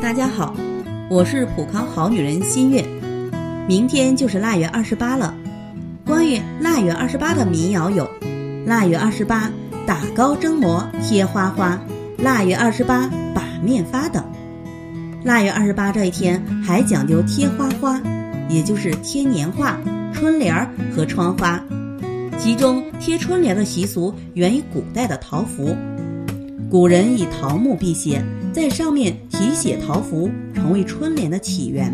大家好，我是普康好女人新月。明天就是腊月二十八了。关于腊月二十八的民谣有：腊月二十八打糕蒸馍贴花花，腊月二十八把面发等。腊月二十八这一天还讲究贴花花，也就是贴年画、春联儿和窗花。其中贴春联的习俗源于古代的桃符，古人以桃木辟邪。在上面题写桃符，成为春联的起源。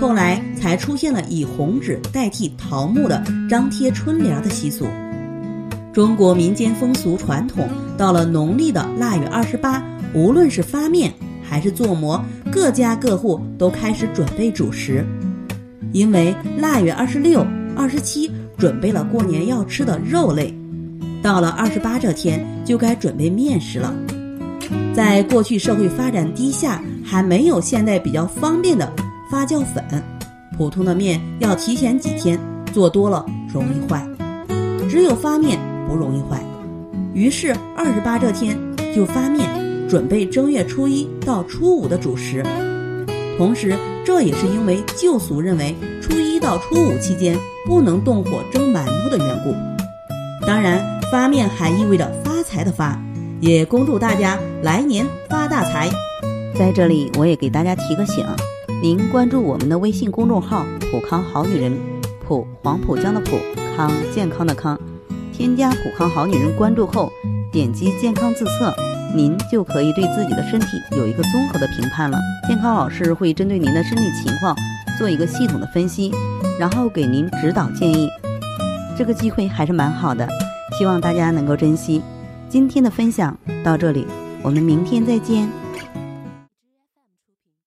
后来才出现了以红纸代替桃木的张贴春联的习俗。中国民间风俗传统，到了农历的腊月二十八，无论是发面还是做馍，各家各户都开始准备主食。因为腊月二十六、二十七准备了过年要吃的肉类，到了二十八这天就该准备面食了。在过去社会发展低下，还没有现在比较方便的发酵粉，普通的面要提前几天，做多了容易坏，只有发面不容易坏。于是二十八这天就发面，准备正月初一到初五的主食。同时，这也是因为旧俗认为初一到初五期间不能动火蒸馒头的缘故。当然，发面还意味着发财的发。也恭祝大家来年发大财。在这里，我也给大家提个醒：您关注我们的微信公众号“普康好女人”，普黄浦江的普康健康的康，添加“普康好女人”关注后，点击健康自测，您就可以对自己的身体有一个综合的评判了。健康老师会针对您的身体情况做一个系统的分析，然后给您指导建议。这个机会还是蛮好的，希望大家能够珍惜。今天的分享到这里，我们明天再见。